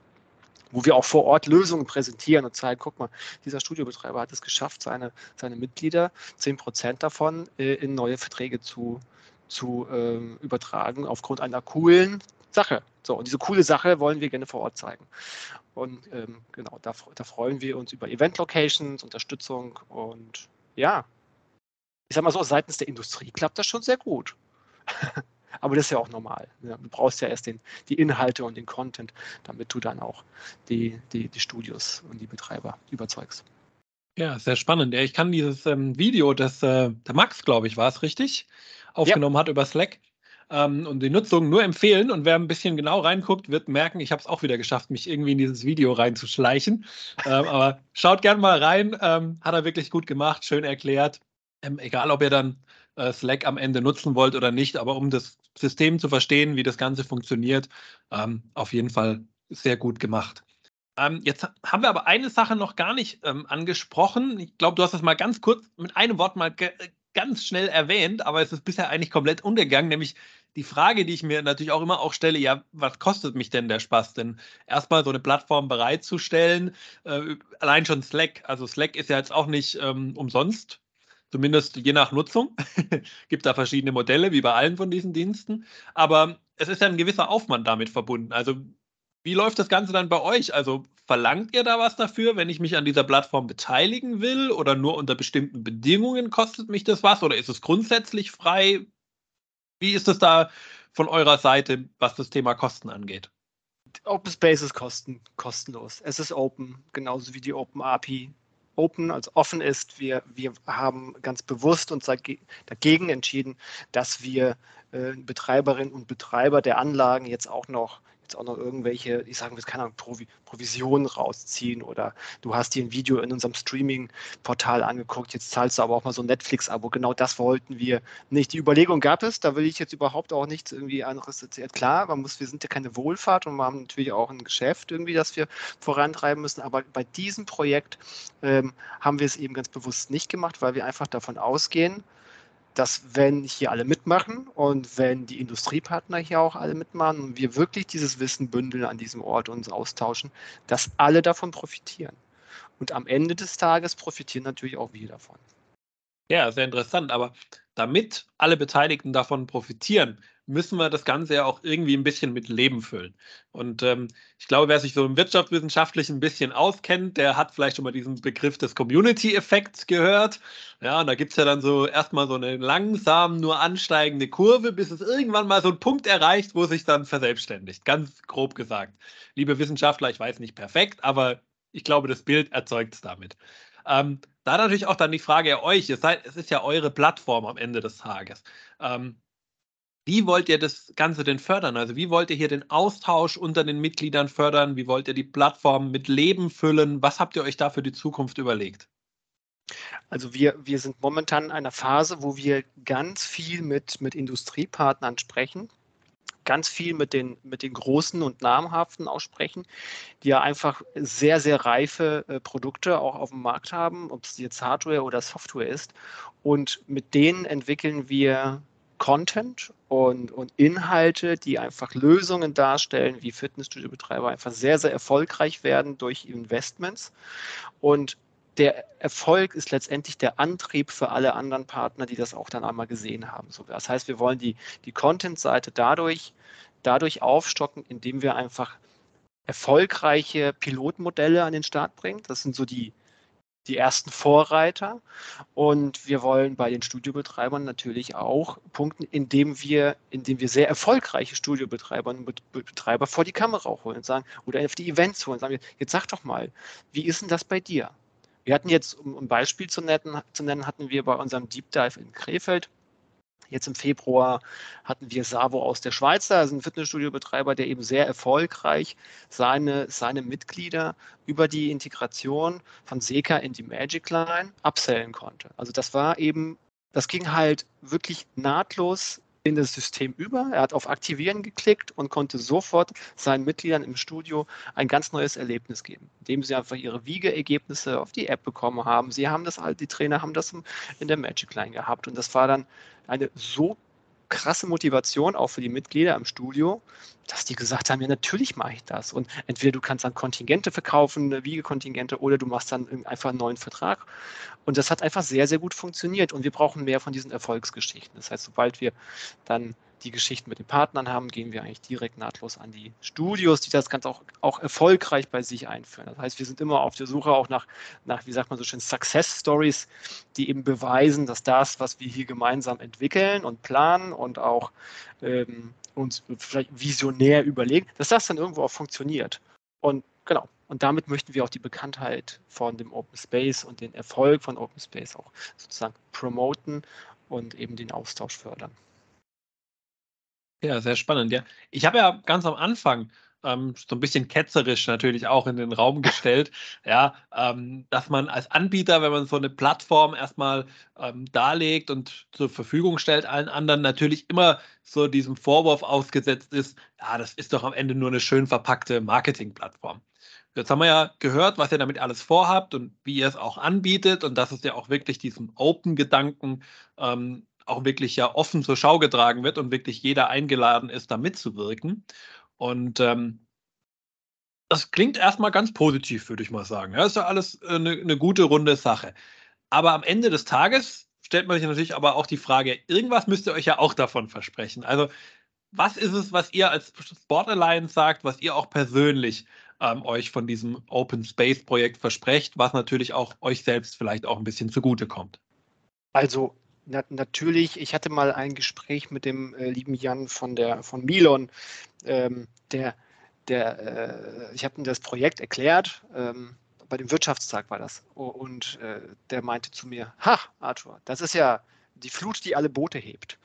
wo wir auch vor Ort Lösungen präsentieren und zeigen, guck mal, dieser Studiobetreiber hat es geschafft, seine, seine Mitglieder, 10 Prozent davon, äh, in neue Verträge zu, zu ähm, übertragen, aufgrund einer coolen Sache. So, und diese coole Sache wollen wir gerne vor Ort zeigen. Und ähm, genau, da, da freuen wir uns über Event-Locations, Unterstützung und ja. Ich sag mal so, seitens der Industrie klappt das schon sehr gut. Aber das ist ja auch normal. Du brauchst ja erst den, die Inhalte und den Content, damit du dann auch die, die, die Studios und die Betreiber überzeugst. Ja, sehr spannend. Ich kann dieses ähm, Video, das äh, der Max, glaube ich, war es richtig, aufgenommen ja. hat über Slack ähm, und die Nutzung nur empfehlen. Und wer ein bisschen genau reinguckt, wird merken, ich habe es auch wieder geschafft, mich irgendwie in dieses Video reinzuschleichen. ähm, aber schaut gerne mal rein. Ähm, hat er wirklich gut gemacht, schön erklärt. Ähm, egal, ob ihr dann Slack am Ende nutzen wollt oder nicht, aber um das System zu verstehen, wie das Ganze funktioniert, ähm, auf jeden Fall sehr gut gemacht. Ähm, jetzt haben wir aber eine Sache noch gar nicht ähm, angesprochen. Ich glaube, du hast das mal ganz kurz mit einem Wort mal ganz schnell erwähnt, aber es ist bisher eigentlich komplett untergegangen, nämlich die Frage, die ich mir natürlich auch immer auch stelle, ja, was kostet mich denn der Spaß? Denn erstmal so eine Plattform bereitzustellen, äh, allein schon Slack, also Slack ist ja jetzt auch nicht ähm, umsonst, zumindest je nach Nutzung. Gibt da verschiedene Modelle, wie bei allen von diesen Diensten. Aber es ist ja ein gewisser Aufwand damit verbunden. Also wie läuft das Ganze dann bei euch? Also verlangt ihr da was dafür, wenn ich mich an dieser Plattform beteiligen will oder nur unter bestimmten Bedingungen kostet mich das was oder ist es grundsätzlich frei? Wie ist es da von eurer Seite, was das Thema Kosten angeht? Open Space ist kosten, kostenlos. Es ist open, genauso wie die Open API open, also offen ist. Wir, wir haben ganz bewusst uns dagegen entschieden, dass wir äh, Betreiberinnen und Betreiber der Anlagen jetzt auch noch jetzt auch noch irgendwelche, ich sage jetzt keine Ahnung, Provi Provisionen rausziehen oder du hast dir ein Video in unserem Streaming-Portal angeguckt, jetzt zahlst du aber auch mal so ein Netflix-Abo. Genau das wollten wir nicht. Die Überlegung gab es, da will ich jetzt überhaupt auch nichts irgendwie anderes erzählen. Klar, man muss, wir sind ja keine Wohlfahrt und wir haben natürlich auch ein Geschäft irgendwie, das wir vorantreiben müssen, aber bei diesem Projekt ähm, haben wir es eben ganz bewusst nicht gemacht, weil wir einfach davon ausgehen, dass wenn hier alle mitmachen und wenn die Industriepartner hier auch alle mitmachen und wir wirklich dieses Wissen bündeln an diesem Ort und uns austauschen, dass alle davon profitieren. Und am Ende des Tages profitieren natürlich auch wir davon. Ja, sehr interessant. Aber damit alle Beteiligten davon profitieren, müssen wir das Ganze ja auch irgendwie ein bisschen mit Leben füllen. Und ähm, ich glaube, wer sich so im Wirtschaftswissenschaftlichen ein bisschen auskennt, der hat vielleicht schon mal diesen Begriff des Community-Effekts gehört. Ja, und da gibt es ja dann so erstmal so eine langsam nur ansteigende Kurve, bis es irgendwann mal so einen Punkt erreicht, wo sich dann verselbstständigt. Ganz grob gesagt. Liebe Wissenschaftler, ich weiß nicht perfekt, aber ich glaube, das Bild erzeugt es damit. Ähm, da natürlich auch dann die Frage an euch, seid, es ist ja eure Plattform am Ende des Tages. Ähm, wie wollt ihr das Ganze denn fördern? Also wie wollt ihr hier den Austausch unter den Mitgliedern fördern? Wie wollt ihr die Plattform mit Leben füllen? Was habt ihr euch da für die Zukunft überlegt? Also wir, wir sind momentan in einer Phase, wo wir ganz viel mit, mit Industriepartnern sprechen, ganz viel mit den, mit den großen und namhaften aussprechen, die ja einfach sehr, sehr reife äh, Produkte auch auf dem Markt haben, ob es jetzt Hardware oder Software ist. Und mit denen entwickeln wir Content und, und Inhalte, die einfach Lösungen darstellen, wie Fitnessstudio-Betreiber einfach sehr, sehr erfolgreich werden durch Investments. Und der Erfolg ist letztendlich der Antrieb für alle anderen Partner, die das auch dann einmal gesehen haben. Das heißt, wir wollen die, die Content-Seite dadurch, dadurch aufstocken, indem wir einfach erfolgreiche Pilotmodelle an den Start bringen. Das sind so die, die ersten Vorreiter. Und wir wollen bei den Studiobetreibern natürlich auch punkten, indem wir, indem wir sehr erfolgreiche Studiobetreiber und Betreiber vor die Kamera holen und sagen, oder auf die Events holen und sagen, jetzt sag doch mal, wie ist denn das bei dir? Wir hatten jetzt, um ein Beispiel zu nennen, zu nennen hatten wir bei unserem Deep Dive in Krefeld Jetzt im Februar hatten wir Savo aus der Schweiz, also ein Fitnessstudio-Betreiber, der eben sehr erfolgreich seine, seine Mitglieder über die Integration von Seka in die Magic Line upsellen konnte. Also das war eben, das ging halt wirklich nahtlos in das System über. Er hat auf Aktivieren geklickt und konnte sofort seinen Mitgliedern im Studio ein ganz neues Erlebnis geben, indem sie einfach ihre Wiegeergebnisse auf die App bekommen haben. Sie haben das, die Trainer haben das in der Magic Line gehabt und das war dann eine so krasse Motivation auch für die Mitglieder im Studio, dass die gesagt haben, ja natürlich mache ich das. Und entweder du kannst dann Kontingente verkaufen, Wiegekontingente, oder du machst dann einfach einen neuen Vertrag. Und das hat einfach sehr, sehr gut funktioniert. Und wir brauchen mehr von diesen Erfolgsgeschichten. Das heißt, sobald wir dann die Geschichten mit den Partnern haben, gehen wir eigentlich direkt nahtlos an die Studios, die das Ganze auch, auch erfolgreich bei sich einführen. Das heißt, wir sind immer auf der Suche auch nach, nach, wie sagt man so schön, Success Stories, die eben beweisen, dass das, was wir hier gemeinsam entwickeln und planen und auch ähm, uns vielleicht visionär überlegen, dass das dann irgendwo auch funktioniert. Und genau, und damit möchten wir auch die Bekanntheit von dem Open Space und den Erfolg von Open Space auch sozusagen promoten und eben den Austausch fördern. Ja, sehr spannend, ja. Ich habe ja ganz am Anfang ähm, so ein bisschen ketzerisch natürlich auch in den Raum gestellt, ja, ähm, dass man als Anbieter, wenn man so eine Plattform erstmal ähm, darlegt und zur Verfügung stellt allen anderen, natürlich immer so diesem Vorwurf ausgesetzt ist, ja, das ist doch am Ende nur eine schön verpackte Marketingplattform. Jetzt haben wir ja gehört, was ihr damit alles vorhabt und wie ihr es auch anbietet und dass es ja auch wirklich diesem Open-Gedanken ähm, auch wirklich ja offen zur Schau getragen wird und wirklich jeder eingeladen ist, da mitzuwirken. Und ähm, das klingt erstmal ganz positiv, würde ich mal sagen. Ja, ist ja alles eine, eine gute, runde Sache. Aber am Ende des Tages stellt man sich natürlich aber auch die Frage, irgendwas müsst ihr euch ja auch davon versprechen. Also was ist es, was ihr als Sport Alliance sagt, was ihr auch persönlich ähm, euch von diesem Open Space Projekt versprecht, was natürlich auch euch selbst vielleicht auch ein bisschen zugutekommt? Also na, natürlich, ich hatte mal ein Gespräch mit dem äh, lieben Jan von der von Milon, ähm, der, der, äh, ich habe ihm das Projekt erklärt, ähm, bei dem Wirtschaftstag war das. Und äh, der meinte zu mir, ha, Arthur, das ist ja die Flut, die alle Boote hebt.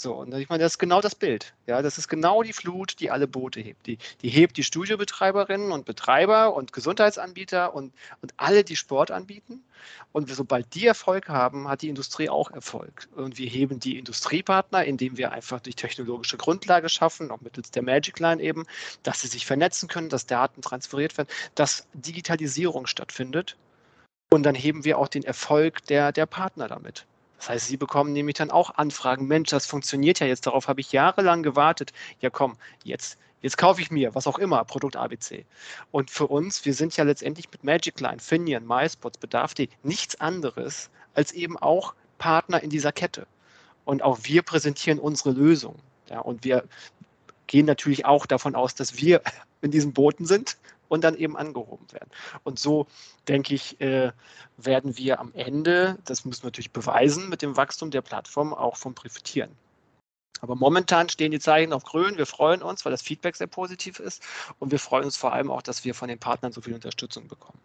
So, und ich meine, das ist genau das Bild. Ja, das ist genau die Flut, die alle Boote hebt. Die, die hebt die Studiobetreiberinnen und Betreiber und Gesundheitsanbieter und, und alle, die Sport anbieten. Und sobald die Erfolg haben, hat die Industrie auch Erfolg. Und wir heben die Industriepartner, indem wir einfach durch technologische Grundlage schaffen, auch mittels der Magic Line eben, dass sie sich vernetzen können, dass Daten transferiert werden, dass Digitalisierung stattfindet. Und dann heben wir auch den Erfolg der, der Partner damit. Das heißt, Sie bekommen nämlich dann auch Anfragen, Mensch, das funktioniert ja jetzt, darauf habe ich jahrelang gewartet. Ja komm, jetzt, jetzt kaufe ich mir, was auch immer, Produkt ABC. Und für uns, wir sind ja letztendlich mit Magic Line, Finian, MySpots, Bedarf.de nichts anderes als eben auch Partner in dieser Kette. Und auch wir präsentieren unsere Lösung. Ja, und wir gehen natürlich auch davon aus, dass wir in diesen Booten sind und dann eben angehoben werden. Und so, denke ich, äh, werden wir am Ende, das müssen wir natürlich beweisen, mit dem Wachstum der Plattform auch von profitieren. Aber momentan stehen die Zeichen auf grün. Wir freuen uns, weil das Feedback sehr positiv ist. Und wir freuen uns vor allem auch, dass wir von den Partnern so viel Unterstützung bekommen.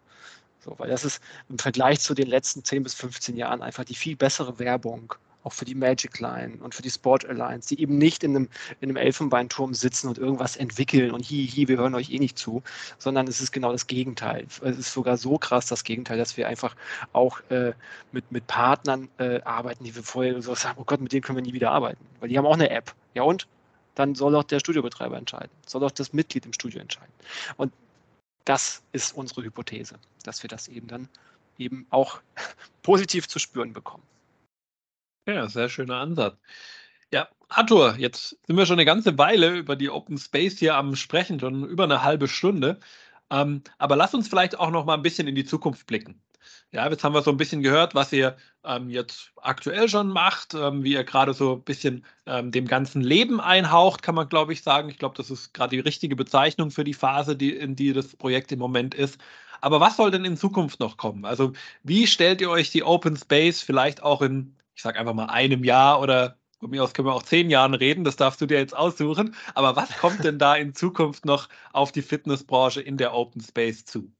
So, weil das ist im Vergleich zu den letzten 10 bis 15 Jahren einfach die viel bessere Werbung auch für die Magic Line und für die Sport Alliance, die eben nicht in einem, in einem Elfenbeinturm sitzen und irgendwas entwickeln und hi, hi, wir hören euch eh nicht zu, sondern es ist genau das Gegenteil. Es ist sogar so krass das Gegenteil, dass wir einfach auch äh, mit, mit Partnern äh, arbeiten, die wir vorher so sagen, oh Gott, mit denen können wir nie wieder arbeiten, weil die haben auch eine App. Ja und? Dann soll auch der Studiobetreiber entscheiden, soll auch das Mitglied im Studio entscheiden. Und das ist unsere Hypothese, dass wir das eben dann eben auch positiv zu spüren bekommen. Ja, sehr schöner Ansatz. Ja, Arthur, jetzt sind wir schon eine ganze Weile über die Open Space hier am Sprechen, schon über eine halbe Stunde. Ähm, aber lass uns vielleicht auch noch mal ein bisschen in die Zukunft blicken. Ja, jetzt haben wir so ein bisschen gehört, was ihr ähm, jetzt aktuell schon macht, ähm, wie ihr gerade so ein bisschen ähm, dem ganzen Leben einhaucht, kann man, glaube ich, sagen. Ich glaube, das ist gerade die richtige Bezeichnung für die Phase, die, in die das Projekt im Moment ist. Aber was soll denn in Zukunft noch kommen? Also, wie stellt ihr euch die Open Space vielleicht auch in ich sage einfach mal einem Jahr oder von mir aus können wir auch zehn Jahren reden, das darfst du dir jetzt aussuchen. Aber was kommt denn da in Zukunft noch auf die Fitnessbranche in der Open Space zu?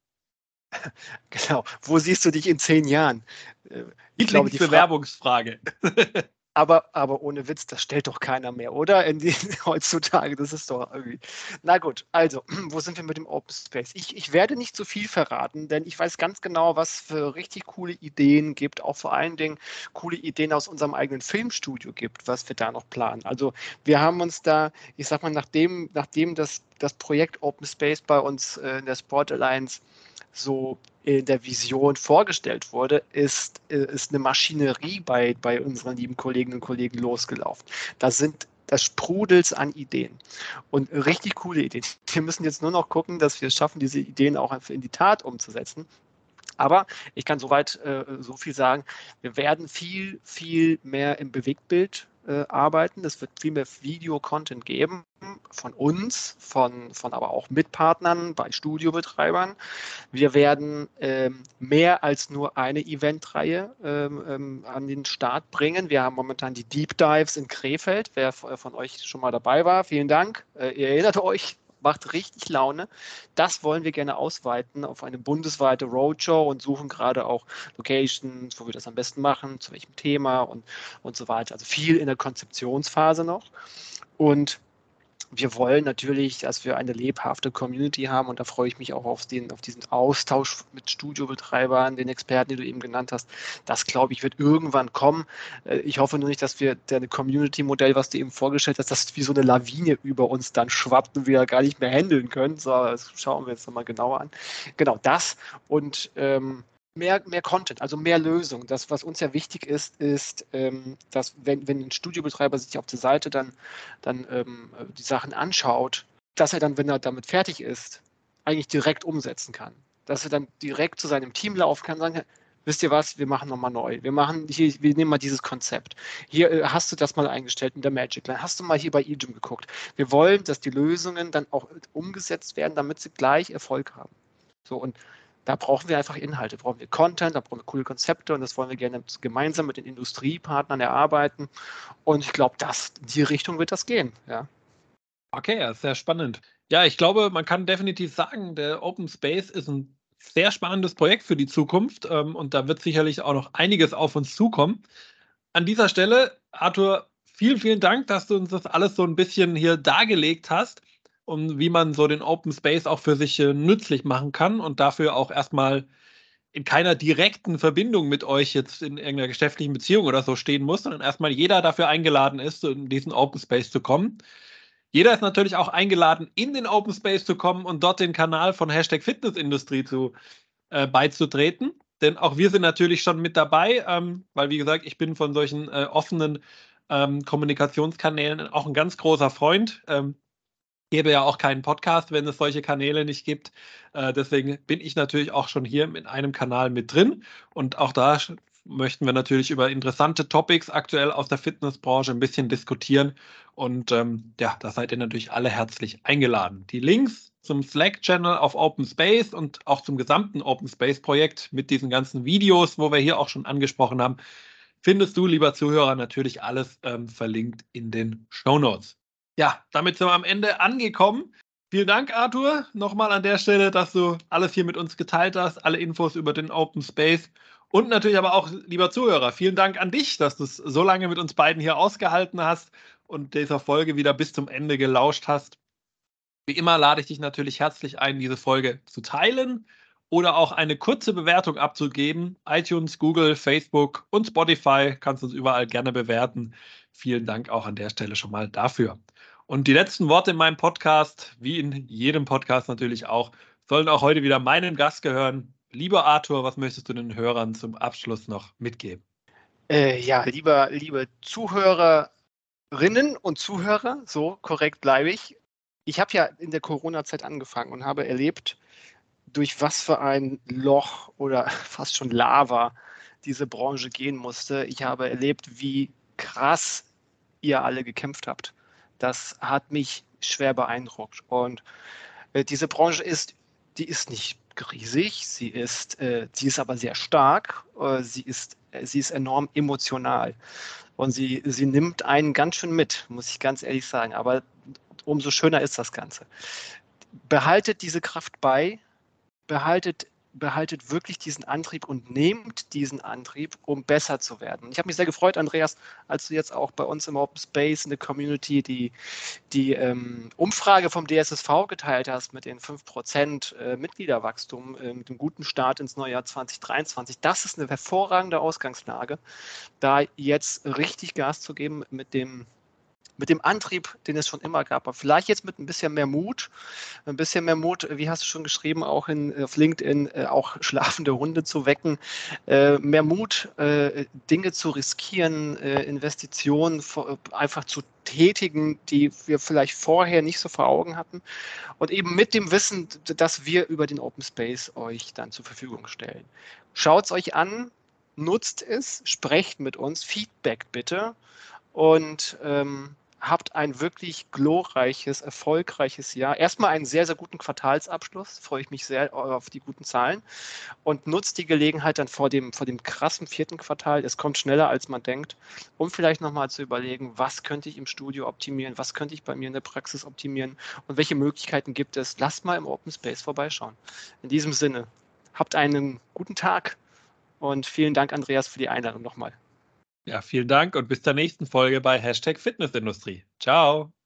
Genau, wo siehst du dich in zehn Jahren? Äh, ich glaube, die Bewerbungsfrage. Aber, aber ohne Witz, das stellt doch keiner mehr, oder? In die, heutzutage, das ist doch irgendwie. Na gut, also, wo sind wir mit dem Open Space? Ich, ich werde nicht zu viel verraten, denn ich weiß ganz genau, was für richtig coole Ideen gibt, auch vor allen Dingen coole Ideen aus unserem eigenen Filmstudio gibt, was wir da noch planen. Also, wir haben uns da, ich sag mal, nachdem, nachdem das, das Projekt Open Space bei uns äh, in der Sport Alliance so in der Vision vorgestellt wurde, ist, ist eine Maschinerie bei, bei unseren lieben Kolleginnen und Kollegen losgelaufen. Da sind das sprudelt an Ideen und richtig coole Ideen. Wir müssen jetzt nur noch gucken, dass wir es schaffen, diese Ideen auch in die Tat umzusetzen. Aber ich kann soweit äh, so viel sagen, wir werden viel, viel mehr im Bewegtbild äh, arbeiten. Es wird viel mehr Video-Content geben von uns, von, von aber auch Mitpartnern bei Studiobetreibern. Wir werden ähm, mehr als nur eine Eventreihe ähm, ähm, an den Start bringen. Wir haben momentan die Deep Dives in Krefeld. Wer von euch schon mal dabei war, vielen Dank. Äh, ihr erinnert euch, macht richtig Laune. Das wollen wir gerne ausweiten auf eine bundesweite Roadshow und suchen gerade auch Locations, wo wir das am besten machen, zu welchem Thema und, und so weiter. Also viel in der Konzeptionsphase noch. Und wir wollen natürlich, dass wir eine lebhafte Community haben und da freue ich mich auch auf, den, auf diesen Austausch mit Studiobetreibern, den Experten, die du eben genannt hast. Das, glaube ich, wird irgendwann kommen. Äh, ich hoffe nur nicht, dass wir deine Community-Modell, was du eben vorgestellt hast, dass wie so eine Lawine über uns dann schwappt und wir gar nicht mehr handeln können. So, das schauen wir jetzt nochmal genauer an. Genau das und ähm, mehr, mehr Content, also mehr Lösungen. Das, was uns ja wichtig ist, ist, ähm, dass wenn, wenn ein Studiobetreiber sich auf der Seite dann, dann ähm, die Sachen anschaut, dass er dann, wenn er damit fertig ist, eigentlich direkt umsetzen kann. Dass er dann direkt zu seinem Team laufen kann und sagen, wisst ihr was, wir machen nochmal neu. Wir machen hier, wir nehmen mal dieses Konzept. Hier äh, hast du das mal eingestellt in der Magic Line. Hast du mal hier bei eGym geguckt. Wir wollen, dass die Lösungen dann auch umgesetzt werden, damit sie gleich Erfolg haben. So, und da brauchen wir einfach Inhalte, brauchen wir Content, da brauchen wir coole Konzepte und das wollen wir gerne gemeinsam mit den Industriepartnern erarbeiten. Und ich glaube, in die Richtung wird das gehen. Ja. Okay, sehr spannend. Ja, ich glaube, man kann definitiv sagen, der Open Space ist ein sehr spannendes Projekt für die Zukunft ähm, und da wird sicherlich auch noch einiges auf uns zukommen. An dieser Stelle, Arthur, vielen, vielen Dank, dass du uns das alles so ein bisschen hier dargelegt hast und wie man so den Open Space auch für sich äh, nützlich machen kann und dafür auch erstmal in keiner direkten Verbindung mit euch jetzt in irgendeiner geschäftlichen Beziehung oder so stehen muss, sondern erstmal jeder dafür eingeladen ist, in diesen Open Space zu kommen. Jeder ist natürlich auch eingeladen, in den Open Space zu kommen und dort den Kanal von Hashtag Fitnessindustrie zu, äh, beizutreten. Denn auch wir sind natürlich schon mit dabei, ähm, weil, wie gesagt, ich bin von solchen äh, offenen ähm, Kommunikationskanälen auch ein ganz großer Freund. Ähm, gäbe ja auch keinen Podcast, wenn es solche Kanäle nicht gibt. Äh, deswegen bin ich natürlich auch schon hier in einem Kanal mit drin. Und auch da möchten wir natürlich über interessante Topics aktuell aus der Fitnessbranche ein bisschen diskutieren. Und ähm, ja, da seid ihr natürlich alle herzlich eingeladen. Die Links zum Slack-Channel auf Open Space und auch zum gesamten Open Space-Projekt mit diesen ganzen Videos, wo wir hier auch schon angesprochen haben, findest du, lieber Zuhörer, natürlich alles ähm, verlinkt in den Show Notes. Ja, damit sind wir am Ende angekommen. Vielen Dank, Arthur, nochmal an der Stelle, dass du alles hier mit uns geteilt hast, alle Infos über den Open Space. Und natürlich aber auch, lieber Zuhörer, vielen Dank an dich, dass du es so lange mit uns beiden hier ausgehalten hast und dieser Folge wieder bis zum Ende gelauscht hast. Wie immer lade ich dich natürlich herzlich ein, diese Folge zu teilen oder auch eine kurze Bewertung abzugeben. iTunes, Google, Facebook und Spotify kannst du uns überall gerne bewerten. Vielen Dank auch an der Stelle schon mal dafür. Und die letzten Worte in meinem Podcast, wie in jedem Podcast natürlich auch, sollen auch heute wieder meinem Gast gehören. Lieber Arthur, was möchtest du den Hörern zum Abschluss noch mitgeben? Äh, ja, lieber, liebe Zuhörerinnen und Zuhörer, so korrekt bleibe ich. Ich habe ja in der Corona-Zeit angefangen und habe erlebt, durch was für ein Loch oder fast schon Lava diese Branche gehen musste. Ich habe erlebt, wie krass ihr alle gekämpft habt das hat mich schwer beeindruckt. Und äh, diese Branche ist, die ist nicht riesig, sie ist, äh, sie ist aber sehr stark, äh, sie, ist, äh, sie ist enorm emotional. Und sie, sie nimmt einen ganz schön mit, muss ich ganz ehrlich sagen. Aber umso schöner ist das Ganze. Behaltet diese Kraft bei, behaltet behaltet wirklich diesen Antrieb und nehmt diesen Antrieb, um besser zu werden. Ich habe mich sehr gefreut, Andreas, als du jetzt auch bei uns im Open Space in der Community die, die ähm, Umfrage vom DSSV geteilt hast mit den 5% äh, Mitgliederwachstum, äh, mit dem guten Start ins neue Jahr 2023. Das ist eine hervorragende Ausgangslage, da jetzt richtig Gas zu geben mit dem mit dem Antrieb, den es schon immer gab, aber vielleicht jetzt mit ein bisschen mehr Mut, ein bisschen mehr Mut, wie hast du schon geschrieben, auch in, auf LinkedIn, äh, auch schlafende Hunde zu wecken, äh, mehr Mut, äh, Dinge zu riskieren, äh, Investitionen einfach zu tätigen, die wir vielleicht vorher nicht so vor Augen hatten. Und eben mit dem Wissen, dass wir über den Open Space euch dann zur Verfügung stellen. Schaut es euch an, nutzt es, sprecht mit uns, Feedback bitte. Und ähm, habt ein wirklich glorreiches, erfolgreiches Jahr. Erstmal einen sehr, sehr guten Quartalsabschluss, freue ich mich sehr auf die guten Zahlen und nutzt die Gelegenheit dann vor dem, vor dem krassen vierten Quartal, es kommt schneller als man denkt, um vielleicht nochmal zu überlegen, was könnte ich im Studio optimieren, was könnte ich bei mir in der Praxis optimieren und welche Möglichkeiten gibt es. Lasst mal im Open Space vorbeischauen. In diesem Sinne, habt einen guten Tag und vielen Dank, Andreas, für die Einladung nochmal. Ja, vielen Dank und bis zur nächsten Folge bei Hashtag Fitnessindustrie. Ciao.